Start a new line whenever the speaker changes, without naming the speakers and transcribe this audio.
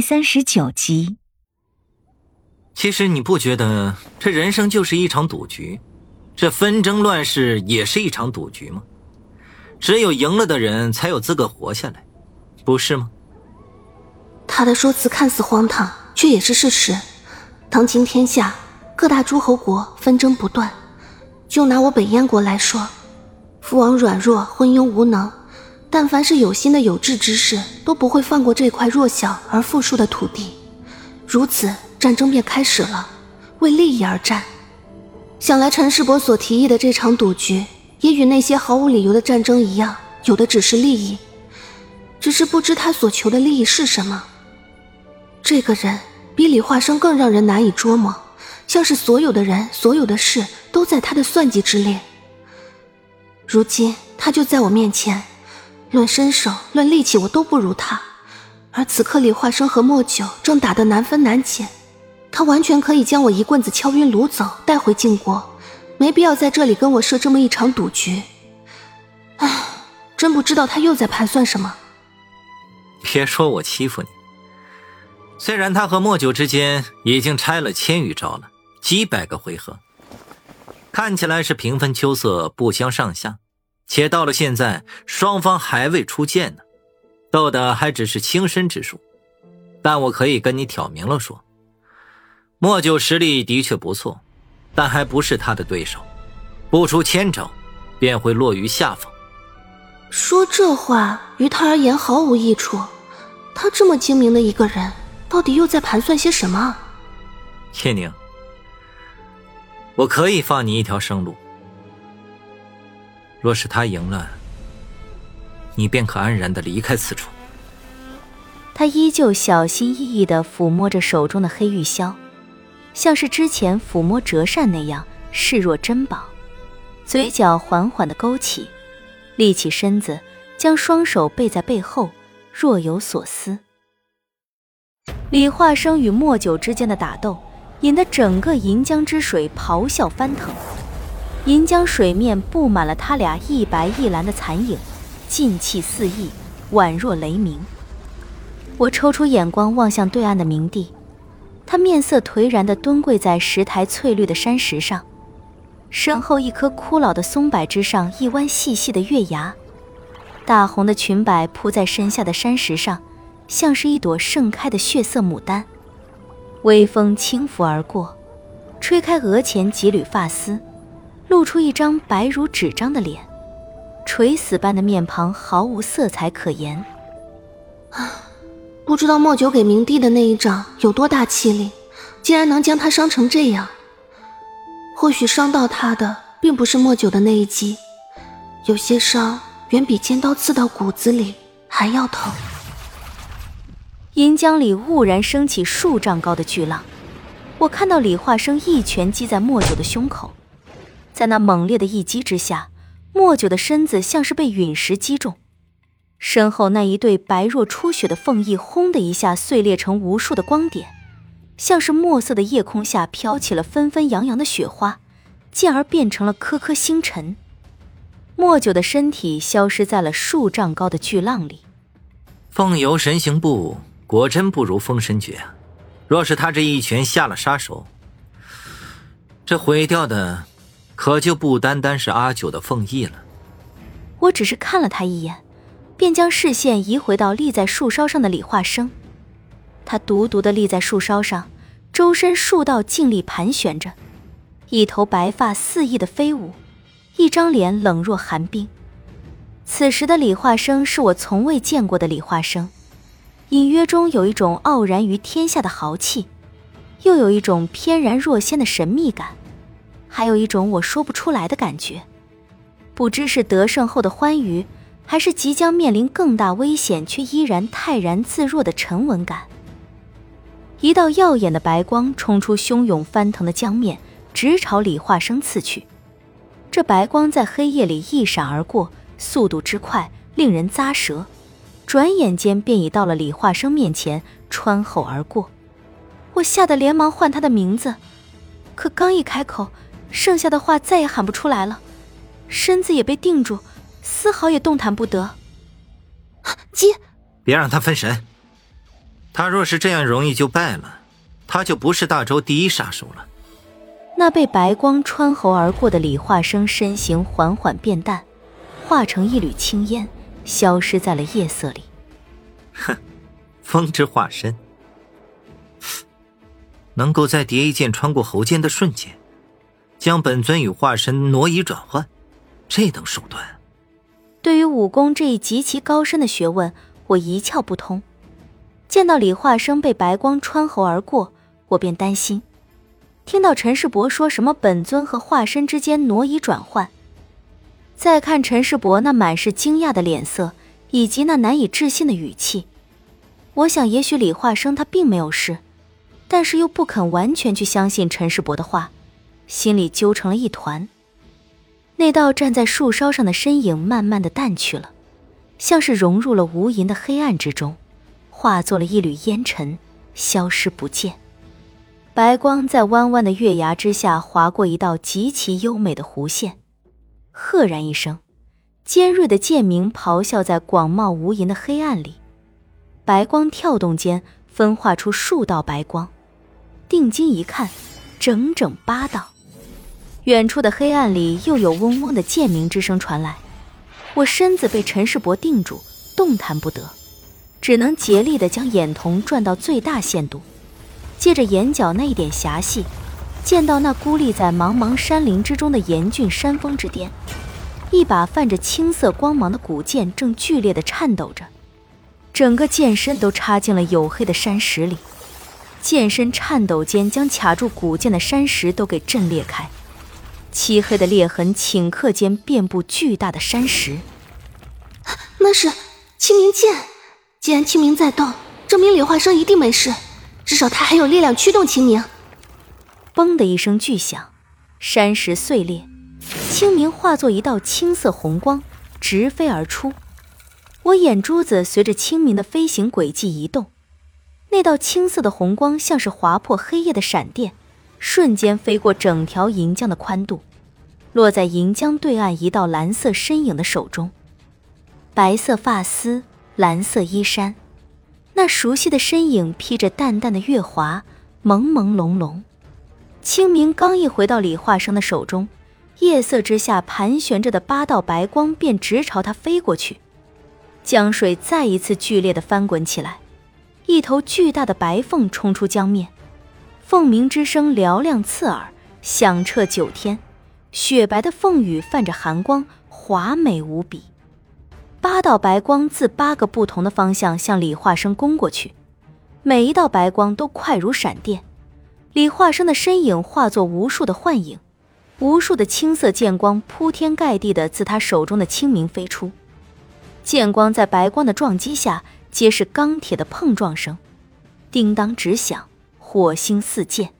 第三十九集。
其实你不觉得这人生就是一场赌局，这纷争乱世也是一场赌局吗？只有赢了的人才有资格活下来，不是吗？
他的说辞看似荒唐，却也是事实。当今天下各大诸侯国纷争不断，就拿我北燕国来说，父王软弱，昏庸无能。但凡是有心的有志之士，都不会放过这块弱小而富庶的土地。如此，战争便开始了，为利益而战。想来陈世伯所提议的这场赌局，也与那些毫无理由的战争一样，有的只是利益，只是不知他所求的利益是什么。这个人比李化生更让人难以捉摸，像是所有的人、所有的事都在他的算计之列。如今，他就在我面前。论身手，论力气，我都不如他。而此刻，李化生和莫九正打得难分难解，他完全可以将我一棍子敲晕掳走，带回晋国，没必要在这里跟我设这么一场赌局。唉，真不知道他又在盘算什么。
别说我欺负你，虽然他和莫九之间已经拆了千余招了，几百个回合，看起来是平分秋色，不相上下。且到了现在，双方还未出剑呢，斗的还只是轻身之术。但我可以跟你挑明了说，莫九实力的确不错，但还不是他的对手，不出千招，便会落于下风。
说这话于他而言毫无益处。他这么精明的一个人，到底又在盘算些什么？
叶宁，我可以放你一条生路。若是他赢了，你便可安然的离开此处。
他依旧小心翼翼的抚摸着手中的黑玉箫，像是之前抚摸折扇那样视若珍宝，嘴角缓缓的勾起，立起身子，将双手背在背后，若有所思。李化生与莫九之间的打斗，引得整个银江之水咆哮翻腾。银江水面布满了他俩一白一蓝的残影，劲气四溢，宛若雷鸣。我抽出眼光望向对岸的明帝，他面色颓然地蹲跪在石台翠绿的山石上，身后一棵枯老的松柏之上一弯细细的月牙，大红的裙摆铺在身下的山石上，像是一朵盛开的血色牡丹。微风轻拂而过，吹开额前几缕发丝。露出一张白如纸张的脸，垂死般的面庞毫无色彩可言。
啊，不知道莫九给明帝的那一掌有多大气力，竟然能将他伤成这样。或许伤到他的并不是莫九的那一击，有些伤远比尖刀刺到骨子里还要疼。
银江里兀然升起数丈高的巨浪，我看到李化生一拳击在莫九的胸口。在那猛烈的一击之下，莫九的身子像是被陨石击中，身后那一对白若初雪的凤翼，轰的一下碎裂成无数的光点，像是墨色的夜空下飘起了纷纷扬扬的雪花，进而变成了颗颗星辰。莫九的身体消失在了数丈高的巨浪里。
凤游神行步，果真不如封神诀啊！若是他这一拳下了杀手，这毁掉的……可就不单单是阿九的凤翼了。
我只是看了他一眼，便将视线移回到立在树梢上的李化生。他独独的立在树梢上，周身数道劲力盘旋着，一头白发肆意的飞舞，一张脸冷若寒冰。此时的李化生是我从未见过的李化生，隐约中有一种傲然于天下的豪气，又有一种翩然若仙的神秘感。还有一种我说不出来的感觉，不知是得胜后的欢愉，还是即将面临更大危险却依然泰然自若的沉稳感。一道耀眼的白光冲出汹涌翻腾的江面，直朝李化生刺去。这白光在黑夜里一闪而过，速度之快，令人咂舌。转眼间便已到了李化生面前，穿后而过。我吓得连忙唤他的名字，可刚一开口。剩下的话再也喊不出来了，身子也被定住，丝毫也动弹不得。
接，
别让他分神。他若是这样容易就败了，他就不是大周第一杀手了。
那被白光穿喉而过的李化生身形缓缓变淡，化成一缕青烟，消失在了夜色里。
哼，风之化身，能够在蝶衣剑穿过喉间的瞬间，将本尊与化身挪移转换，这等手段。
对于武功这一极其高深的学问，我一窍不通。见到李化生被白光穿喉而过，我便担心。听到陈世伯说什么本尊和化身之间挪移转换，再看陈世伯那满是惊讶的脸色以及那难以置信的语气，我想也许李化生他并没有事，但是又不肯完全去相信陈世伯的话，心里揪成了一团。那道站在树梢上的身影慢慢的淡去了，像是融入了无垠的黑暗之中，化作了一缕烟尘，消失不见。白光在弯弯的月牙之下划过一道极其优美的弧线，赫然一声，尖锐的剑鸣咆哮在广袤无垠的黑暗里。白光跳动间分化出数道白光，定睛一看，整整八道。远处的黑暗里又有嗡嗡的剑鸣之声传来，我身子被陈世伯定住，动弹不得，只能竭力的将眼瞳转到最大限度。借着眼角那一点狭隙，见到那孤立在茫茫山林之中的严峻山峰之巅，一把泛着青色光芒的古剑正剧烈的颤抖着，整个剑身都插进了黝黑的山石里，剑身颤抖间将卡住古剑的山石都给震裂开，漆黑的裂痕顷刻间遍布巨大的山石。
那是清明剑，既然清明在动，证明李化生一定没事。至少他还有力量驱动清明。
嘣的一声巨响，山石碎裂，清明化作一道青色红光，直飞而出。我眼珠子随着清明的飞行轨迹移动，那道青色的红光像是划破黑夜的闪电，瞬间飞过整条银江的宽度，落在银江对岸一道蓝色身影的手中。白色发丝，蓝色衣衫。那熟悉的身影披着淡淡的月华，朦朦胧胧。清明刚一回到李化生的手中，夜色之下盘旋着的八道白光便直朝他飞过去。江水再一次剧烈的翻滚起来，一头巨大的白凤冲出江面，凤鸣之声嘹亮刺耳，响彻九天。雪白的凤羽泛着寒光，华美无比。八道白光自八个不同的方向向李化生攻过去，每一道白光都快如闪电。李化生的身影化作无数的幻影，无数的青色剑光铺天盖地的自他手中的清明飞出。剑光在白光的撞击下，皆是钢铁的碰撞声，叮当直响，火星四溅。